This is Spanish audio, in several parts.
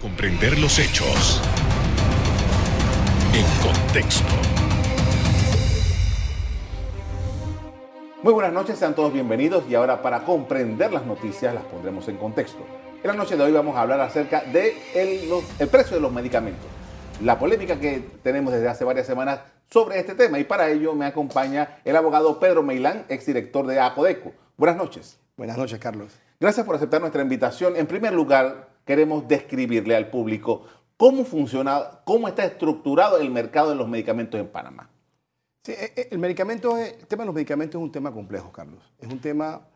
comprender los hechos en contexto. Muy buenas noches, sean todos bienvenidos y ahora para comprender las noticias las pondremos en contexto. En la noche de hoy vamos a hablar acerca del de el precio de los medicamentos, la polémica que tenemos desde hace varias semanas sobre este tema y para ello me acompaña el abogado Pedro Meilán, exdirector de APODECO. Buenas noches. Buenas noches, Carlos. Gracias por aceptar nuestra invitación. En primer lugar, queremos describirle al público cómo funciona, cómo está estructurado el mercado de los medicamentos en Panamá. Sí, eh, eh, el, medicamento, el tema de los medicamentos es un tema complejo, Carlos. Es un tema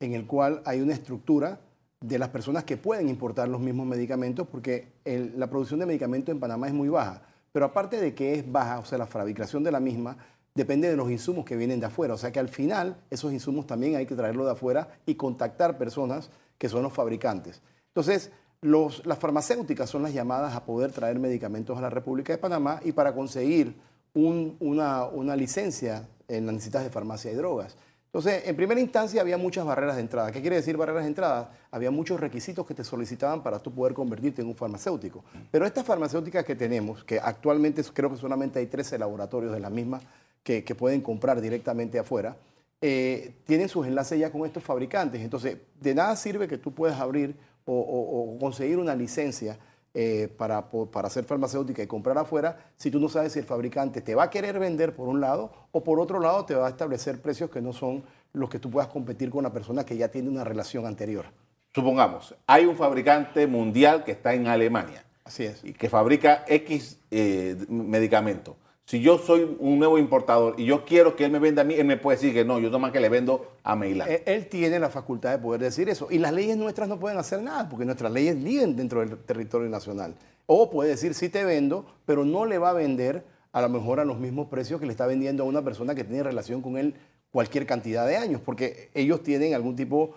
en el cual hay una estructura de las personas que pueden importar los mismos medicamentos porque la producción de medicamentos en Panamá es muy baja. Pero aparte de que es baja, o sea, la fabricación de la misma, depende de los insumos que vienen de afuera. O sea que al final esos insumos también hay que traerlos de afuera y contactar personas que son los fabricantes. Entonces, las farmacéuticas son las llamadas a poder traer medicamentos a la República de Panamá y para conseguir una, licencia en las necesitas de farmacia y drogas. Entonces, en primera instancia había muchas barreras de entrada. ¿Qué quiere decir barreras de entrada? Había muchos requisitos que te solicitaban para tú poder convertirte en un farmacéutico. Pero estas farmacéuticas que tenemos, que actualmente creo que solamente hay 13 laboratorios de la misma que, pueden comprar directamente afuera, eh, tienen sus enlaces ya con estos fabricantes. Entonces, de nada sirve que tú puedas abrir o, conseguir una licencia eh, para, para hacer farmacéutica y comprar afuera si tú no sabes si el fabricante te va a querer vender por un lado o por otro lado te va a establecer precios que no son los que tú puedas competir con una persona que ya tiene una relación anterior. Supongamos, hay un fabricante mundial que está en Alemania. Así es. Y que fabrica X eh, medicamento si yo soy un nuevo importador y yo quiero que él me venda a mí, él me puede decir que no, yo nomás que le vendo a Meilán. Él, tiene la facultad de poder decir eso. Y las leyes nuestras no pueden hacer nada, porque nuestras leyes viven dentro del territorio nacional. O puede decir, sí te vendo, pero no le va a vender a lo mejor a los mismos precios que le está vendiendo a una persona que tiene relación con él cualquier cantidad de años, porque ellos tienen algún tipo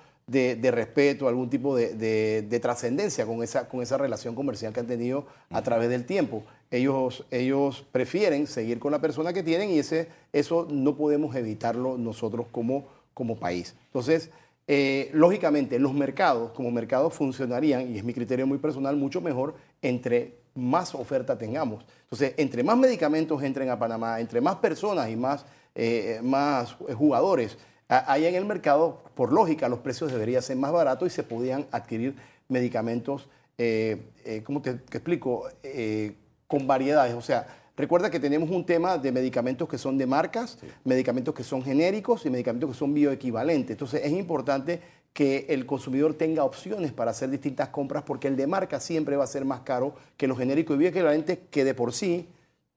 respeto, algún tipo de, trascendencia con esa, con esa relación comercial que han tenido a través del tiempo. Ellos, ellos prefieren seguir con la persona que tienen y ese, eso no podemos evitarlo nosotros como, como país. Entonces, eh, lógicamente, los mercados, como mercados, funcionarían, y es mi criterio muy personal, mucho mejor entre más oferta tengamos. Entonces, entre más medicamentos entren a Panamá, entre más personas y más, eh, más jugadores Ahí en el mercado, por lógica, los precios deberían ser más baratos y se podían adquirir medicamentos, eh, eh, ¿cómo te, explico? Eh, con variedades. O sea, recuerda que tenemos un tema de medicamentos que son de marcas, medicamentos que son genéricos y medicamentos que son bioequivalentes. Entonces es importante que el consumidor tenga opciones para hacer distintas compras porque el de marca siempre va a ser más caro que los genéricos y bioequivalentes que de por sí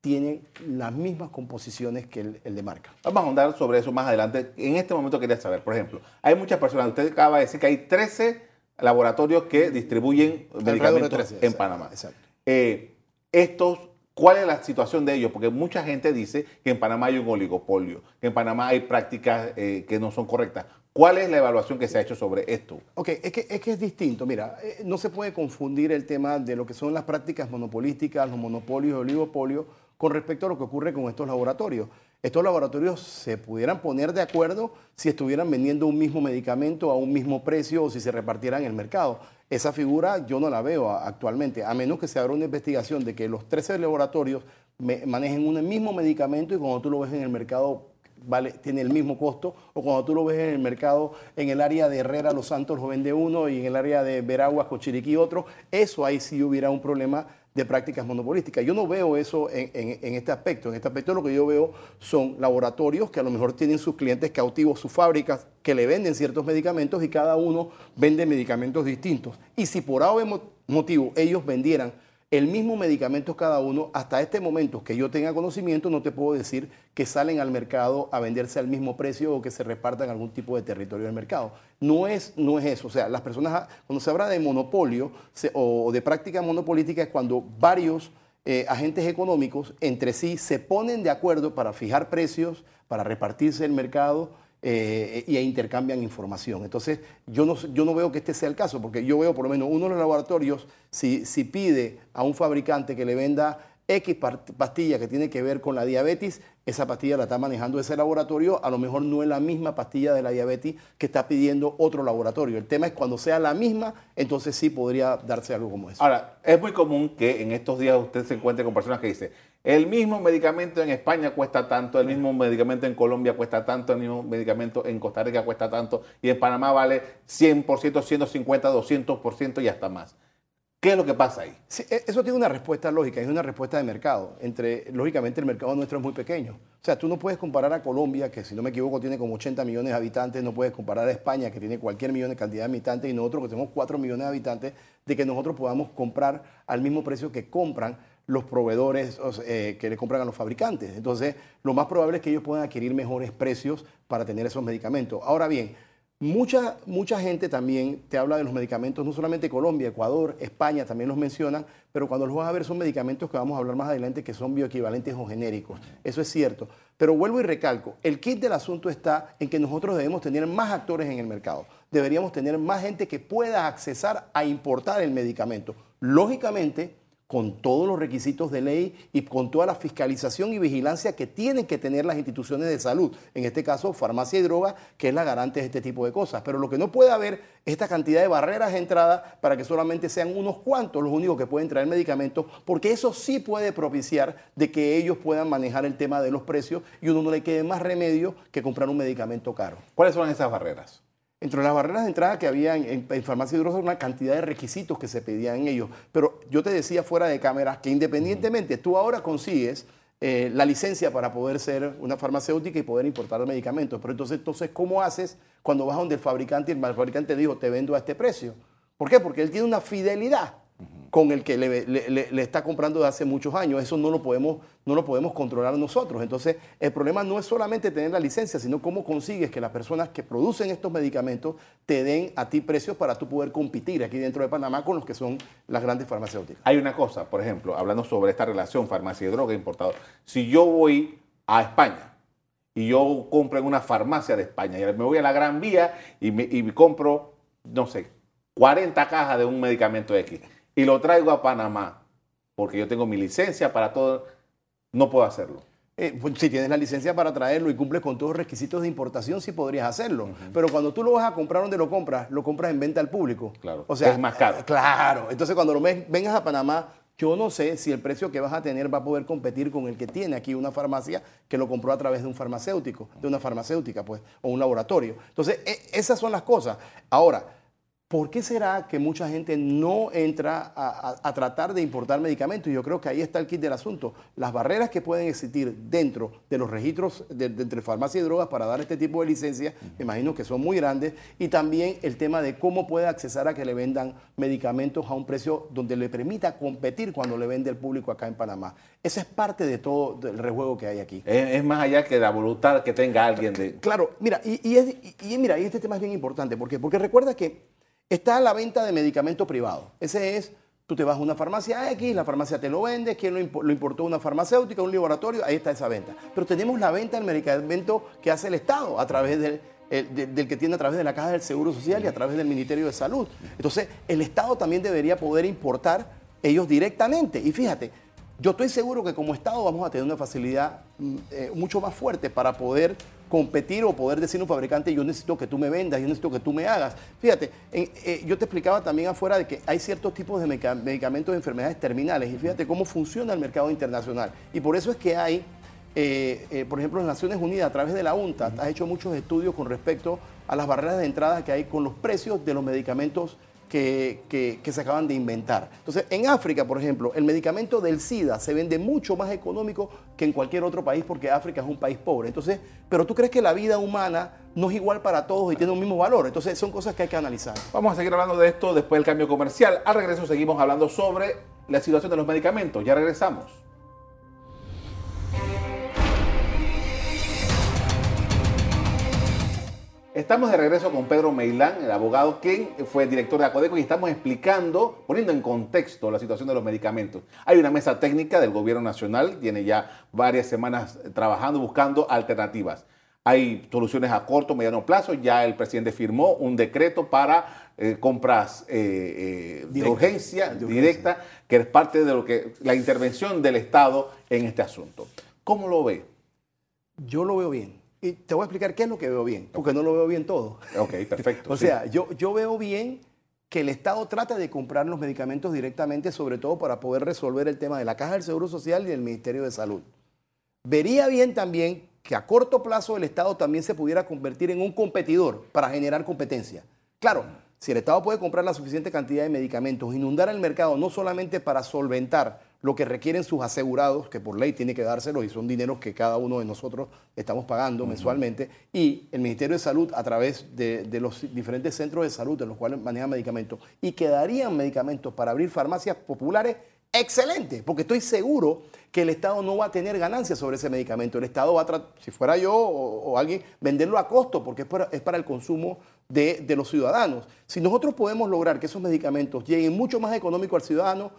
tiene las mismas composiciones que el, de marca. Vamos a ahondar sobre eso más adelante. En este momento quería saber, por ejemplo, hay muchas personas, usted acaba de decir que hay 13 laboratorios que distribuyen medicamentos en Panamá. Exacto. Eh, estos, ¿cuál es la situación de ellos? Porque mucha gente dice que en Panamá hay un oligopolio, que en Panamá hay prácticas eh, que no son correctas. ¿Cuál es la evaluación que se ha hecho sobre esto? Ok, es que es, que es distinto. Mira, eh, no se puede confundir el tema de lo que son las prácticas monopolísticas, los monopolios y oligopolios con respecto a lo que ocurre con estos laboratorios. Estos laboratorios se pudieran poner de acuerdo si estuvieran vendiendo un mismo medicamento a un mismo precio o si se repartieran en el mercado. Esa figura yo no la veo actualmente, a menos que se abra una investigación de que los 13 laboratorios manejen un mismo medicamento y cuando tú lo ves en el mercado tiene el mismo costo, o cuando tú lo ves en el mercado, en el área de Herrera, Los Santos lo vende uno y en el área de Veraguas, Cochiriquí otro, eso ahí sí hubiera un problema de prácticas monopolísticas. Yo no veo eso en, este aspecto. En este aspecto lo que yo veo son laboratorios que a lo mejor tienen sus clientes cautivos, sus fábricas que le venden ciertos medicamentos y cada uno vende medicamentos distintos. Y si por algún motivo ellos vendieran el mismo medicamento cada uno, hasta este momento que yo tenga conocimiento, no te puedo decir que salen al mercado a venderse al mismo precio o que se repartan algún tipo de territorio del mercado. No es, no es eso. O sea, las personas, cuando se habla de monopolio o de práctica monopolítica, es cuando varios eh, agentes económicos entre sí se ponen de acuerdo para fijar precios, para repartirse el mercado eh, y intercambian información. Entonces, yo no, yo no veo que este sea el caso, porque yo veo por lo menos uno de los laboratorios, si, si pide a un fabricante que le venda X pastilla que tiene que ver con la diabetes, esa pastilla la está manejando ese laboratorio, a lo mejor no es la misma pastilla de la diabetes que está pidiendo otro laboratorio. El tema es cuando sea la misma, entonces sí podría darse algo como eso. Ahora, es muy común que en estos días usted se encuentre con personas que dicen, el mismo medicamento en España cuesta tanto, el mismo medicamento en Colombia cuesta tanto, el mismo medicamento en Costa Rica cuesta tanto y en Panamá vale 100%, 150, 200% y hasta más. ¿Qué es lo que pasa ahí? E, eso tiene una respuesta lógica, es una respuesta de mercado. Entre, lógicamente el mercado nuestro es muy pequeño. O sea, tú no puedes comparar a Colombia, que si no me equivoco tiene como 80 millones de habitantes, no puedes comparar a España, que tiene cualquier millón de cantidad de habitantes, y nosotros que tenemos 4 millones de habitantes, de que nosotros podamos comprar al mismo precio que compran los proveedores eh, que le compran a los fabricantes. Entonces, lo más probable es que ellos puedan adquirir mejores precios para tener esos medicamentos. Ahora bien, Mucha, mucha gente también te habla de los medicamentos, no solamente Colombia, Ecuador, España también los mencionan, pero cuando los vas a ver son medicamentos que vamos a hablar más adelante que son bioequivalentes o genéricos. Eso es cierto. Pero vuelvo y recalco, el kit del asunto está en que nosotros debemos tener más actores en el mercado. Deberíamos tener más gente que pueda accesar a importar el medicamento. Lógicamente, con todos los requisitos de ley y con toda la fiscalización y vigilancia que tienen que tener las instituciones de salud, en este caso farmacia y droga, que es la garante de este tipo de cosas. Pero lo que no puede haber es esta cantidad de barreras de entrada para que solamente sean unos cuantos los únicos que pueden traer medicamentos, porque eso sí puede propiciar de que ellos puedan manejar el tema de los precios y uno no le quede más remedio que comprar un medicamento caro. ¿Cuáles son esas barreras? Entre las barreras de entrada que había en, farmacia de una cantidad de requisitos que se pedían en ellos. Pero yo te decía fuera de cámara que independientemente tú ahora consigues eh, la licencia para poder ser una farmacéutica y poder importar medicamentos. Pero entonces, entonces, ¿cómo haces cuando vas donde el fabricante y el fabricante dijo, te vendo a este precio? ¿Por qué? Porque él tiene una fidelidad con el que le, está comprando de hace muchos años. Eso no lo, podemos, no lo podemos controlar nosotros. Entonces, el problema no es solamente tener la licencia, sino cómo consigues que las personas que producen estos medicamentos te den a ti precios para tú poder competir aquí dentro de Panamá con los que son las grandes farmacéuticas. Hay una cosa, por ejemplo, hablando sobre esta relación farmacia y droga importador. Si yo voy a España y yo compro en una farmacia de España y me voy a la Gran Vía y me, y compro, no sé, 40 cajas de un medicamento X y lo traigo a Panamá, porque yo tengo mi licencia para todo, no puedo hacerlo. Eh, pues, si tienes la licencia para traerlo y cumples con todos los requisitos de importación, sí podrías hacerlo. Pero cuando tú lo vas a comprar donde lo compras, lo compras en venta al público. Claro. O sea, es más caro. Eh, claro. Entonces, cuando lo vengas a Panamá, yo no sé si el precio que vas a tener va a poder competir con el que tiene aquí una farmacia que lo compró a través de un farmacéutico, de una farmacéutica, pues, o un laboratorio. Entonces, e, esas son las cosas. Ahora, ¿Por qué será que mucha gente no entra a, tratar de importar medicamentos? Y yo creo que ahí está el kit del asunto. Las barreras que pueden existir dentro de los registros de, entre farmacia y drogas para dar este tipo de licencias, me imagino que son muy grandes. Y también el tema de cómo puede accesar a que le vendan medicamentos a un precio donde le permita competir cuando le vende al público acá en Panamá. Esa es parte de todo el rejuego que hay aquí. Es, más allá que la voluntad que tenga alguien de... Claro, mira, y, y mira, y este tema es bien importante. ¿Por qué? Porque recuerda que Está la venta de medicamento privado. Ese es, tú te vas a una farmacia X, la farmacia te lo vende, ¿quién lo, importó? Una farmacéutica, un laboratorio, ahí está esa venta. Pero tenemos la venta del medicamento que hace el Estado a través del, del que tiene a través de la Caja del Seguro Social y a través del Ministerio de Salud. Entonces, el Estado también debería poder importar ellos directamente. Y fíjate, yo estoy seguro que como Estado vamos a tener una facilidad mm, eh, mucho más fuerte para poder competir o poder decir a un fabricante, yo necesito que tú me vendas, yo necesito que tú me hagas. Fíjate, eh, yo te explicaba también afuera de que hay ciertos tipos de medicamentos de enfermedades terminales y fíjate cómo funciona el mercado internacional. Y por eso es que hay, eh, eh, por ejemplo, en Naciones Unidas, a través de la UNTA, has hecho muchos estudios con respecto a las barreras de entrada que hay con los precios de los medicamentos que, se acaban de inventar. Entonces, en África, por ejemplo, el medicamento del SIDA se vende mucho más económico que en cualquier otro país porque África es un país pobre. Entonces, pero tú crees que la vida humana no es igual para todos y tiene un mismo valor. Entonces, son cosas que hay que analizar. Vamos a seguir hablando de esto después del cambio comercial. Al regreso seguimos hablando sobre la situación de los medicamentos. Ya regresamos. Estamos de regreso con Pedro Meilán, el abogado quien fue director de Acodeco y estamos explicando, poniendo en contexto la situación de los medicamentos. Hay una mesa técnica del gobierno nacional, tiene ya varias semanas trabajando, buscando alternativas. hay soluciones a corto, mediano plazo. Ya el presidente firmó un decreto para eh, compras eh, de urgencia directa, que es parte de lo que la intervención del Estado en este asunto. ¿Cómo lo ve? Yo lo veo bien. Y te voy a explicar qué es lo que veo bien, porque no lo veo bien todo. Ok, perfecto. o sea, yo, yo veo bien que el Estado trata de comprar los medicamentos directamente, sobre todo para poder resolver el tema de la Caja del Seguro Social y del Ministerio de Salud. Vería bien también que a corto plazo el Estado también se pudiera convertir en un competidor para generar competencia. Claro, si el Estado puede comprar la suficiente cantidad de medicamentos, inundar el mercado no solamente para solventar lo que requieren sus asegurados, que por ley tiene que dárselos y son dineros que cada uno de nosotros estamos pagando mensualmente, y el Ministerio de Salud a través de, los diferentes centros de salud en los cuales manejan medicamentos, y quedarían medicamentos para abrir farmacias populares, excelente, porque estoy seguro que el Estado no va a tener ganancias sobre ese medicamento. El Estado va a, si fuera yo o, alguien, venderlo a costo, porque es para, el consumo de, de los ciudadanos. Si nosotros podemos lograr que esos medicamentos lleguen mucho más económico al ciudadano,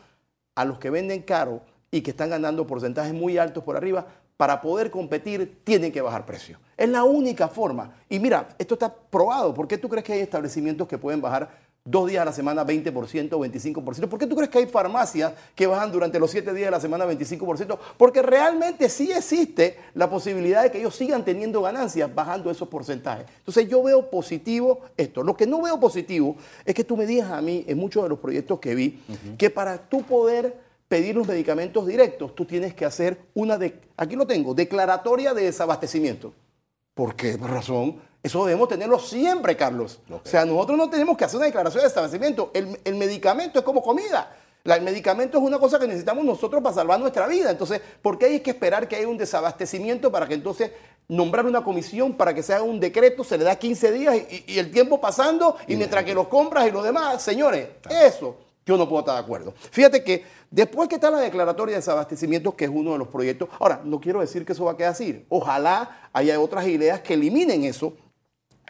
a los que venden caro y que están ganando porcentajes muy altos por arriba, para poder competir tienen que bajar precios. Es la única forma. Y mira, esto está probado. ¿Por qué tú crees que hay establecimientos que pueden bajar dos días a la semana 20% o 25%. ¿Por qué tú crees que hay farmacias que bajan durante los siete días de la semana 25%? Porque realmente sí existe la posibilidad de que ellos sigan teniendo ganancias bajando esos porcentajes. Entonces yo veo positivo esto. Lo que no veo positivo es que tú me digas a mí en muchos de los proyectos que vi que para tú poder pedir los medicamentos directos, tú tienes que hacer una, de, aquí lo tengo, declaratoria de desabastecimiento. ¿Por qué razón? Eso debemos tenerlo siempre, Carlos. O sea, nosotros no tenemos que hacer una declaración de establecimiento. El, medicamento es como comida. el medicamento es una cosa que necesitamos nosotros para salvar nuestra vida. Entonces, ¿por qué hay que esperar que haya un desabastecimiento para que entonces nombrar una comisión para que se haga un decreto? Se le da 15 días y, el tiempo pasando y mientras que los compras y lo demás, señores, eso yo no puedo estar de acuerdo. Fíjate que después que está la declaratoria de desabastecimiento, que es uno de los proyectos, ahora, no quiero decir que eso va a quedar así. Ojalá haya otras ideas que eliminen eso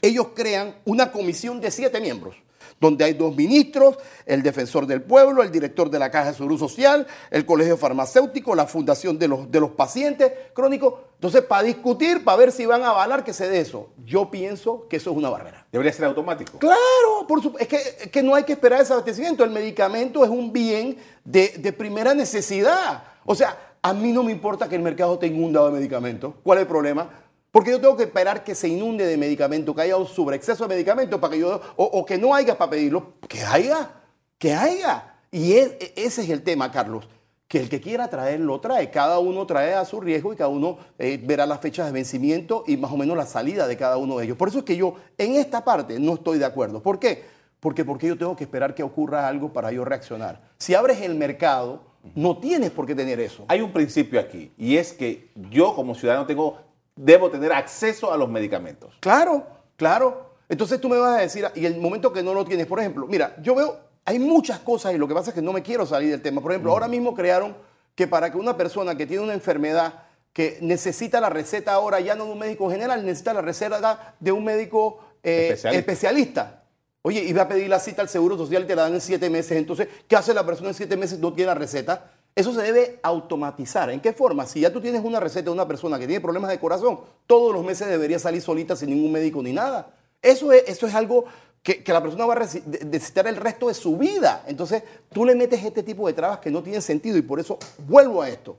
ellos crean una comisión de siete miembros, donde hay dos ministros, el defensor del pueblo, el director de la Caja de Seguro Social, el Colegio Farmacéutico, la Fundación de los, de los Pacientes Crónicos. Entonces, para discutir, para ver si van a avalar que se dé eso. Yo pienso que eso es una barrera. ¿Debería ser automático? Claro, por es, que, que, no hay que esperar ese abastecimiento. El medicamento es un bien de, de primera necesidad. O sea, a mí no me importa que el mercado tenga un dado de medicamentos. ¿Cuál es el problema? Porque yo tengo que esperar que se inunde de medicamento, que haya un sobreexceso de medicamentos para que yo, o, que no haya para pedirlo, que haya, que haya. Y e, ese es el tema, Carlos, que el que quiera traer lo trae, cada uno trae a su riesgo y cada uno eh, verá las fechas de vencimiento y más o menos la salida de cada uno de ellos. Por eso es que yo en esta parte no estoy de acuerdo. ¿Por qué? Porque, porque yo tengo que esperar que ocurra algo para yo reaccionar. Si abres el mercado, no tienes por qué tener eso. Hay un principio aquí y es que yo como ciudadano tengo debo tener acceso a los medicamentos. Claro, claro. Entonces tú me vas a decir, y el momento que no lo tienes, por ejemplo, mira, yo veo, hay muchas cosas y lo que pasa es que no me quiero salir del tema. Por ejemplo, ahora mismo crearon que para que una persona que tiene una enfermedad que necesita la receta ahora ya no de un médico general, necesita la receta de un médico eh, especialista. especialista. Oye, y va a pedir la cita al Seguro Social y te la dan en siete meses. Entonces, ¿qué hace la persona en siete meses? No tiene la receta. Eso se debe automatizar. ¿En qué forma? Si ya tú tienes una receta de una persona que tiene problemas de corazón, todos los meses debería salir solita sin ningún médico ni nada. Eso es, eso es algo que, la persona va a necesitar el resto de su vida. Entonces, tú le metes este tipo de trabas que no tienen sentido y por eso vuelvo a esto.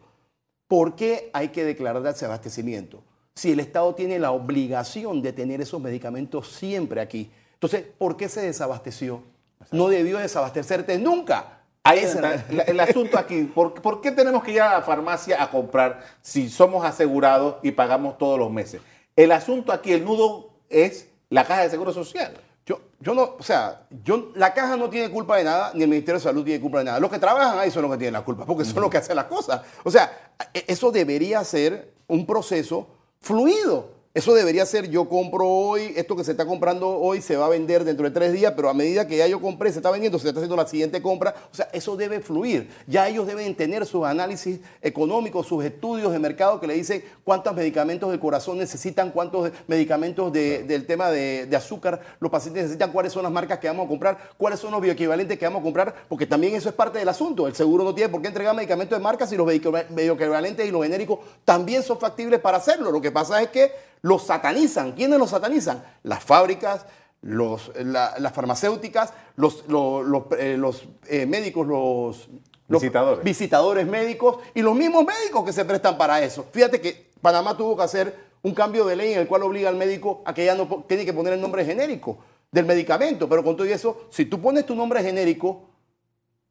¿Por qué hay que declarar de abastecimiento? Si el Estado tiene la obligación de tener esos medicamentos siempre aquí. Entonces, ¿por qué se desabasteció? No debió desabastecerte nunca. Ahí está el, asunto aquí. ¿Por, qué tenemos que ir a la farmacia a comprar si somos asegurados y pagamos todos los meses? El asunto aquí, el nudo es la caja de seguro social. Yo, yo no, o sea, yo, la caja no tiene culpa de nada, ni el Ministerio de Salud tiene culpa de nada. Los que trabajan ahí son los que tienen la culpa, porque son los que hacen las cosas. O sea, e, eso debería ser un proceso fluido. Eso debería ser, yo compro hoy, esto que se está comprando hoy se va a vender dentro de tres días, pero a medida que ya yo compré, se está vendiendo, se está haciendo la siguiente compra. O sea, eso debe fluir. Ya ellos deben tener sus análisis económicos, sus estudios de mercado que le dicen cuántos medicamentos del corazón necesitan, cuántos medicamentos del tema de, azúcar los pacientes necesitan, cuáles son las marcas que vamos a comprar, cuáles son los bioequivalentes que vamos a comprar, porque también eso es parte del asunto. El seguro no tiene por qué entregar medicamentos de marcas si los bioequivalentes y los genéricos también son factibles para hacerlo. Lo que pasa es que los satanizan. ¿Quiénes los satanizan? Las fábricas, los, las farmacéuticas, los, los, eh, eh, médicos, los, visitadores. visitadores médicos y los mismos médicos que se prestan para eso. Fíjate que Panamá tuvo que hacer un cambio de ley en el cual obliga al médico a que ya no tiene que poner el nombre genérico del medicamento. Pero con todo eso, si tú pones tu nombre genérico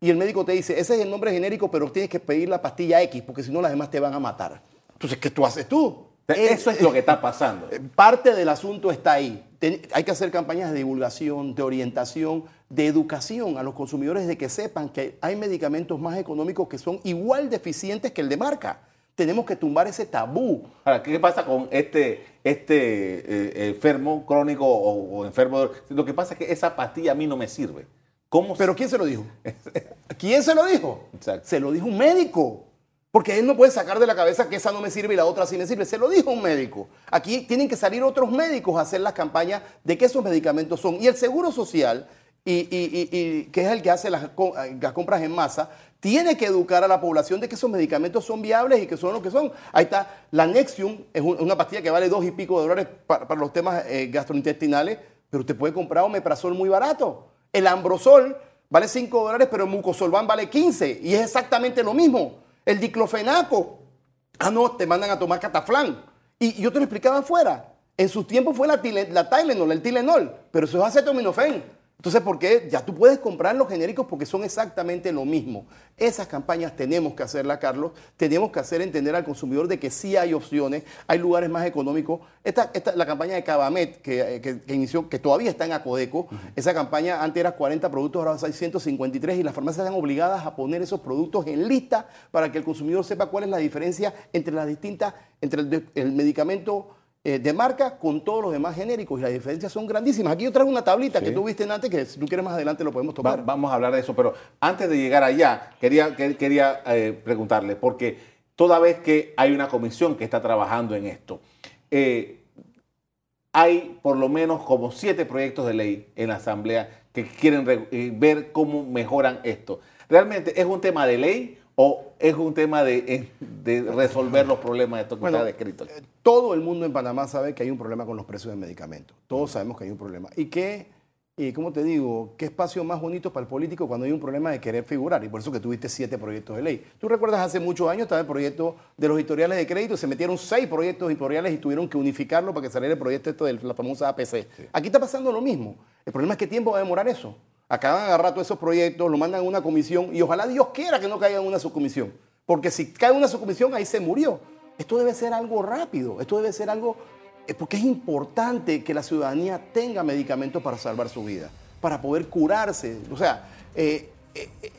y el médico te dice, ese es el nombre genérico, pero tienes que pedir la pastilla X, porque si no las demás te van a matar. Entonces, ¿qué tú haces tú? Eso es lo que está pasando. Eh, parte del asunto está ahí. Hay que hacer campañas de divulgación, de orientación, de educación a los consumidores de que sepan que hay medicamentos más económicos que son igual de eficientes que el de marca. Tenemos que tumbar ese tabú. Ahora, ¿qué pasa con este, este eh, enfermo crónico o, o, enfermo? Lo que pasa es que esa pastilla a mí no me sirve. ¿Pero quién se lo dijo? ¿Quién se lo dijo? Se lo dijo un médico. Porque él no puede sacar de la cabeza que esa no me sirve y la otra sí me sirve. Se lo dijo un médico. Aquí tienen que salir otros médicos a hacer las campañas de qué esos medicamentos son. Y el Seguro Social, y, que es el que hace las, compras en masa, tiene que educar a la población de que esos medicamentos son viables y que son lo que son. Ahí está la Nexium, es una pastilla que vale dos y pico de dólares para, los temas eh, gastrointestinales, pero usted puede comprar omeprazol muy barato. El ambrosol vale 5 dólares, pero el mucosolvan vale 15 y es exactamente lo mismo. El diclofenaco, ah no, te mandan a tomar cataflán. Y yo te lo explicaba afuera. En su tiempo fue la, la Tylenol, el Tylenol, pero eso es acetaminofén. Entonces, ¿por qué? Ya tú puedes comprar los genéricos porque son exactamente lo mismo. Esas campañas tenemos que hacerlas, Carlos. Tenemos que hacer entender al consumidor de que sí hay opciones, hay lugares más económicos. Esta, esta la campaña de Cabamet, que, inició, que todavía está en Acodeco, esa campaña antes era 40 productos, ahora hay 153 y las farmacias están obligadas a poner esos productos en lista para que el consumidor sepa cuál es la diferencia entre las distintas, entre el medicamento eh, de marca con todos los demás genéricos y las diferencias son grandísimas. Aquí yo traigo una tablita que tú viste antes, que si tú quieres más adelante lo podemos tocar. vamos a hablar de eso, pero antes de llegar allá, quería, quería eh, preguntarle, porque toda vez que hay una comisión que está trabajando en esto, eh, hay por lo menos como siete proyectos de ley en la Asamblea que quieren ver cómo mejoran esto. ¿Realmente es un tema de ley ¿O es un tema de, eh, resolver los problemas de esto que está descrito? Eh, todo el mundo en Panamá sabe que hay un problema con los precios de medicamentos. Todos sabemos que hay un problema. Y que, y como te digo, qué espacio más bonito para el político cuando hay un problema de querer figurar. Y por eso que tuviste siete proyectos de ley. Tú recuerdas hace muchos años estaba el proyecto de los historiales de crédito, se metieron seis proyectos historiales y tuvieron que unificarlo para que saliera el proyecto esto de la famosa APC. Aquí está pasando lo mismo. El problema es qué tiempo va a demorar eso acaban agarrar todos esos proyectos, lo mandan a una comisión y ojalá Dios quiera que no caiga en una subcomisión. Porque si cae en una subcomisión, ahí se murió. Esto debe ser algo rápido, esto debe ser algo, eh, porque es importante que la ciudadanía tenga medicamentos para salvar su vida, para poder curarse. O sea, eh,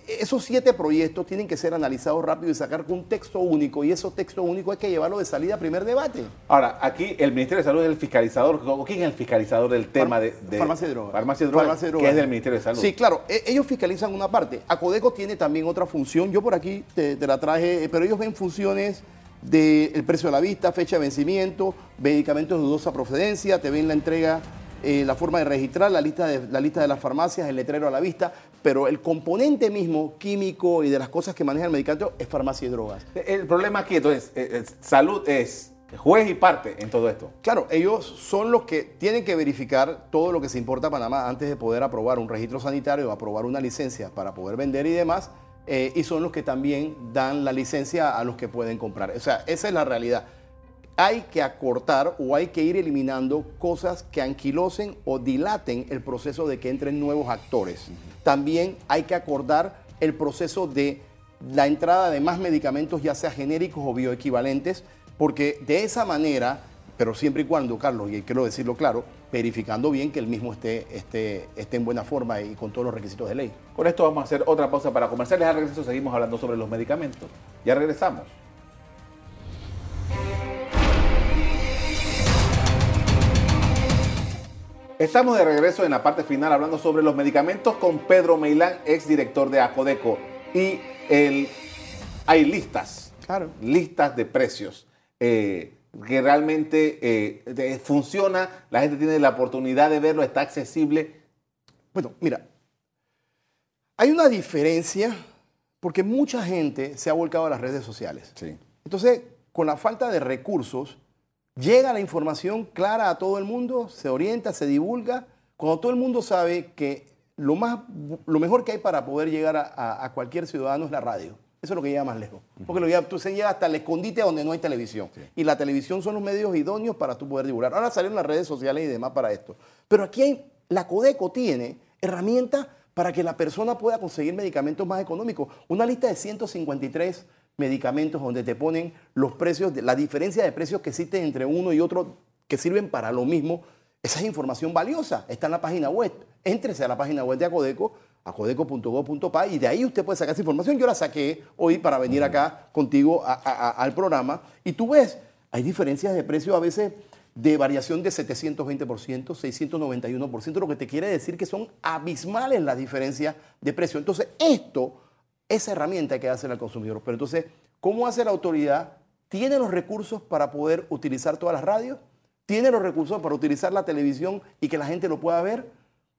esos siete proyectos tienen que ser analizados rápido y sacar un texto único y ese texto único hay que llevarlo de salida a primer debate. Ahora, aquí el Ministerio de Salud es el fiscalizador. ¿Quién es el fiscalizador del tema de, farmacia de drogas? Farmacia de drogas, que es del Ministerio de Salud. Sí, claro, e, ellos fiscalizan una parte. Acodeco tiene también otra función. Yo por aquí te, la traje, eh, pero ellos ven funciones del precio a la vista, fecha de vencimiento, medicamentos de dudosa procedencia, te ven la entrega eh, la forma de registrar, la lista de, la lista de las farmacias, el letrero a la vista, pero el componente mismo químico y de las cosas que maneja el medicamento es farmacia y drogas. El problema aquí, entonces, eh, eh, salud es juez y parte en todo esto. Claro, ellos son los que tienen que verificar todo lo que se importa a Panamá antes de poder aprobar un registro sanitario, aprobar una licencia para poder vender y demás. y son los que también dan la licencia a los que pueden comprar. O sea, esa es la realidad hay que acortar o hay que ir eliminando cosas que anquilosen o dilaten el proceso de que entren nuevos actores. También hay que acordar el proceso de la entrada de más medicamentos, ya sea genéricos o bioequivalentes, porque de esa manera, pero siempre y cuando, Carlos, y quiero decirlo claro, verificando bien que el mismo esté, esté, esté en buena forma y con todos los requisitos de ley. Con esto vamos a hacer otra pausa para comerciales. Al regreso seguimos hablando sobre los medicamentos. Ya regresamos. Estamos de regreso en la parte final hablando sobre los medicamentos con Pedro Meilán, ex director de Acodeco. Y el, hay listas, claro. listas de precios eh, que realmente eh, funciona, la gente tiene la oportunidad de verlo, está accesible. Bueno, mira, hay una diferencia porque mucha gente se ha volcado a las redes sociales. Sí. Entonces, con la falta de recursos, llega la información clara a todo el mundo, se orienta, se divulga, cuando todo el mundo sabe que lo, más, lo mejor que hay para poder llegar a, cualquier ciudadano es la radio. Eso es lo que llega más lejos. Porque lo tú se llega hasta el escondite donde no hay televisión. Y la televisión son los medios idóneos para tú poder divulgar. Ahora salieron las redes sociales y demás para esto. Pero aquí hay, la Codeco tiene herramientas para que la persona pueda conseguir medicamentos más económicos. Una lista de 153 medicamentos donde te ponen los precios, la diferencia de precios que existen entre uno y otro que sirven para lo mismo. Esa es información valiosa, está en la página web. Éntrese a la página web de Acodeco, acodeco.gov.pa y de ahí usted puede sacar esa información. Yo la saqué hoy para venir acá contigo al programa y tú ves, hay diferencias de precio a veces de variación de 720%, 691%, lo que te quiere decir que son abismales las diferencias de precio. Entonces, esto, esa herramienta que hacer al consumidor. Pero entonces, ¿cómo hace la autoridad? ¿Tiene los recursos para poder utilizar todas las radios? ¿Tiene los recursos para utilizar la televisión y que la gente lo pueda ver?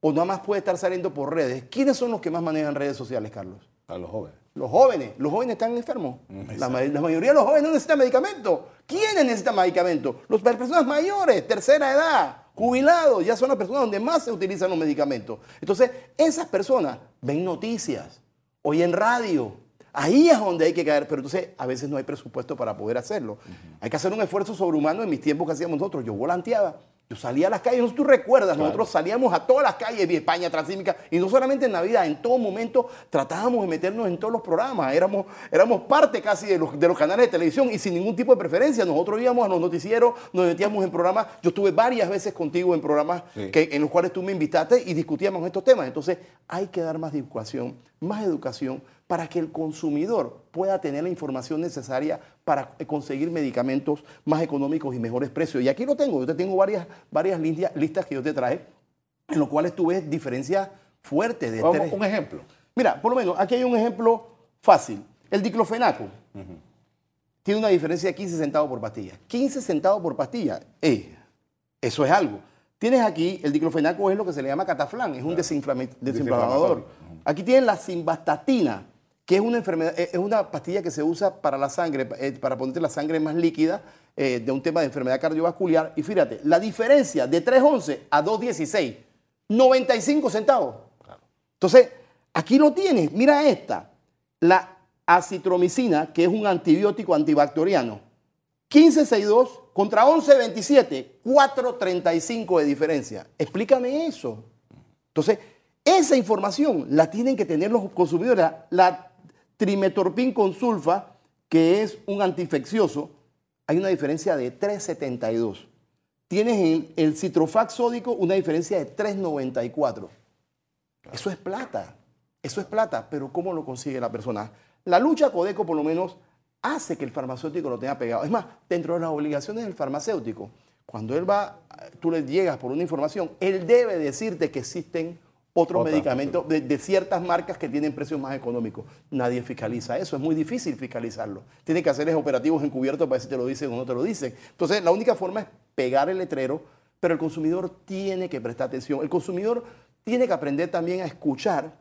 ¿O nada más puede estar saliendo por redes? ¿Quiénes son los que más manejan redes sociales, Carlos? A los jóvenes. Los jóvenes. Los jóvenes están enfermos. Mm, la, mayoría de los jóvenes no necesitan medicamentos. ¿Quiénes necesitan medicamentos? Las personas mayores, tercera edad, jubilados, ya son las personas donde más se utilizan los medicamentos. Entonces, esas personas ven noticias, oyen radio. Ahí es donde hay que caer, pero entonces a veces no hay presupuesto para poder hacerlo. Hay que hacer un esfuerzo sobrehumano en mis tiempos que hacíamos nosotros. Yo volanteaba yo salía a las calles, no sé si tú recuerdas, nosotros salíamos a todas las calles de España transísmica y no solamente en Navidad, en todo momento tratábamos de meternos en todos los programas, éramos, éramos parte casi de los, de los canales de televisión y sin ningún tipo de preferencia. Nosotros íbamos a los noticieros, nos metíamos en programas, yo estuve varias veces contigo en programas que, en los cuales tú me invitaste y discutíamos estos temas. Entonces hay que dar más educación, más educación para que el consumidor pueda tener la información necesaria para conseguir medicamentos más económicos y mejores precios. Y aquí lo tengo, yo te tengo varias, varias listas que yo te traje, en los cuales tú ves diferencias fuertes de Vamos, Un ejemplo. Mira, por lo menos aquí hay un ejemplo fácil. El diclofenaco tiene una diferencia de 15 centavos por pastilla. 15 centavos por pastilla, eh, eso es algo. Tienes aquí, el diclofenaco es lo que se le llama cataflán, es un desinflamador. Aquí tienes la simvastatina, que es una enfermedad, eh, es una pastilla que se usa para la sangre, eh, para ponerte la sangre más líquida eh, de un tema de enfermedad cardiovascular. Y fíjate, la diferencia de 3.11 a 2.16, 95 centavos. Entonces, aquí lo tienes, mira esta, la acitromicina, que es un antibiótico antibacteriano, 15.62 contra 11.27, 4.35 de diferencia. Explícame eso. Entonces, esa información la tienen que tener los consumidores. La, trimetorpin con sulfa, que es un antiinfeccioso, hay una diferencia de 3,72. Tienes en el citrofax sódico una diferencia de 3,94. Eso es plata, eso es plata, pero ¿cómo lo consigue la persona? La lucha Codeco por lo menos hace que el farmacéutico lo tenga pegado. Es más, dentro de las obligaciones del farmacéutico, cuando él va, tú le llegas por una información, él debe decirte que existen otros medicamentos de, ciertas marcas que tienen precios más económicos. Nadie fiscaliza eso, es muy difícil fiscalizarlo. Tiene que hacer operativos encubiertos para ver si te lo dicen o no te lo dicen. Entonces, la única forma es pegar el letrero, pero el consumidor tiene que prestar atención. El consumidor tiene que aprender también a escuchar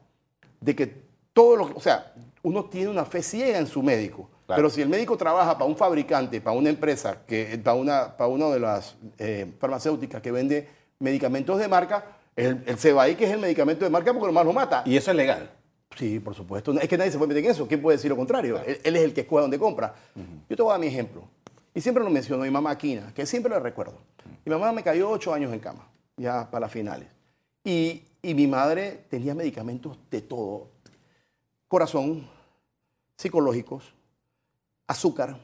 de que todo lo o sea, uno tiene una fe ciega en su médico. Pero si el médico trabaja para un fabricante, para una empresa, que, para, una, para una de las eh, farmacéuticas que vende medicamentos de marca, el, el Cebaí, que es el medicamento de marca, porque más lo mata. ¿Y eso es legal? Sí, por supuesto. Es que nadie se puede meter en eso. ¿Quién puede decir lo contrario? Él, es el que escoge donde compra. Yo te voy a dar mi ejemplo. Y siempre lo menciono, mi mamá Aquina, que siempre lo recuerdo. Mi mamá me cayó ocho años en cama, ya para las finales. Y, y mi madre tenía medicamentos de todo. Corazón, psicológicos, azúcar,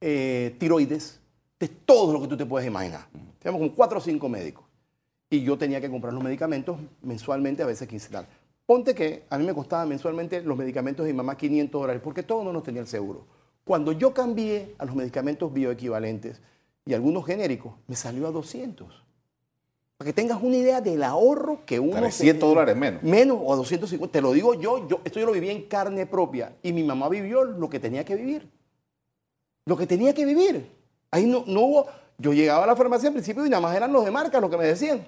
eh, tiroides, de todo lo que tú te puedes imaginar. Tenemos como cuatro o cinco médicos y yo tenía que comprar los medicamentos mensualmente, a veces quincenal. Ponte que a mí me costaba mensualmente los medicamentos de mi mamá 500 dólares, porque todo no nos tenía el seguro. Cuando yo cambié a los medicamentos bioequivalentes y algunos genéricos, me salió a 200. Para que tengas una idea del ahorro que uno... 300 dólares menos. Menos o 250. Te lo digo yo, yo, esto yo lo viví en carne propia. Y mi mamá vivió lo que tenía que vivir. Lo que tenía que vivir. Ahí no, no hubo... Yo llegaba a la farmacia al principio y nada más eran los de marca los que me decían.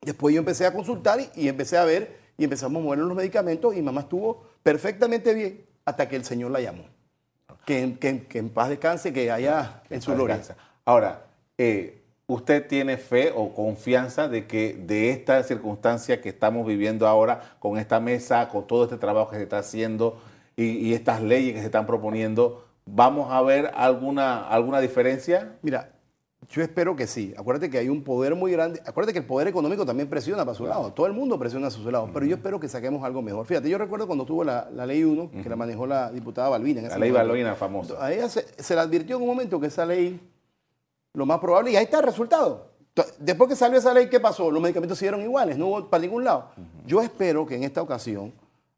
Después yo empecé a consultar y, empecé a ver y empezamos a mover los medicamentos y mamá estuvo perfectamente bien hasta que el Señor la llamó. Que, en paz descanse, que haya en su gloria. Ahora, eh, ¿usted tiene fe o confianza de que de esta circunstancia que estamos viviendo ahora, con esta mesa, con todo este trabajo que se está haciendo y, estas leyes que se están proponiendo, vamos a ver alguna, alguna diferencia? Mira, yo espero que sí. Acuérdate que hay un poder muy grande. Acuérdate que el poder económico también presiona para su lado. Todo el mundo presiona a su lado. Pero yo espero que saquemos algo mejor. Fíjate, yo recuerdo cuando tuvo la, ley 1, que la manejó la diputada Balbina. la ley Balbina famosa. A ella se, se, le advirtió en un momento que esa ley, lo más probable, y ahí está el resultado. Después que salió esa ley, ¿qué pasó? Los medicamentos siguieron iguales, no hubo para ningún lado. Yo espero que en esta ocasión,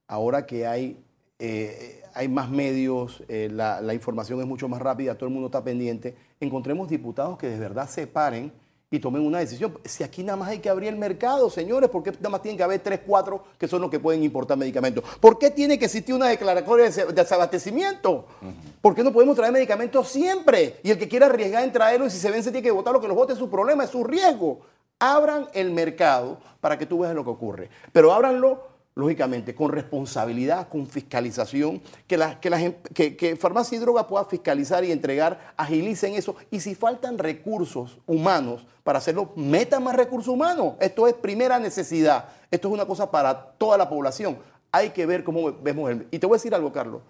ahora que hay eh, hay más medios, eh, la, información es mucho más rápida, todo el mundo está pendiente. Encontremos diputados que de verdad se paren y tomen una decisión. Si aquí nada más hay que abrir el mercado, señores, ¿por qué nada más tienen que haber tres, cuatro que son los que pueden importar medicamentos? ¿Por qué tiene que existir una declaratoria de desabastecimiento? ¿Por qué no podemos traer medicamentos siempre? Y el que quiera arriesgar en traerlo y si se vence tiene que votar lo que los vote es su problema, es su riesgo. Abran el mercado para que tú veas lo que ocurre. Pero ábranlo lógicamente, con responsabilidad, con fiscalización, que, la, que, que, farmacia y droga pueda fiscalizar y entregar, agilicen eso. Y si faltan recursos humanos para hacerlo, metan más recursos humanos. Esto es primera necesidad. Esto es una cosa para toda la población. Hay que ver cómo vemos el... Y te voy a decir algo, Carlos.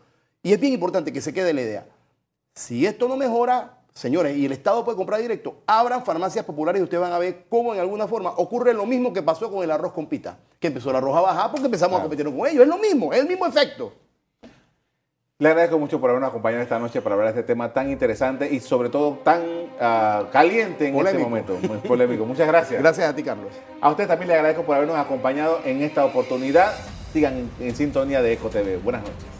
Y es bien importante que se quede la idea. Si esto no mejora, Señores, y el Estado puede comprar directo. Abran farmacias populares y ustedes van a ver cómo en alguna forma ocurre lo mismo que pasó con el arroz con pita. Que empezó el arroz a bajar porque empezamos a competir con ellos. Es lo mismo, es el mismo efecto. Le agradezco mucho por habernos acompañado esta noche para hablar de este tema tan interesante y sobre todo tan ah, caliente en este momento. Muy polémico. Muchas gracias. Gracias a ti, Carlos. A usted también le agradezco por habernos acompañado en esta oportunidad. Sigan en, en sintonía de Eco TV. Buenas noches.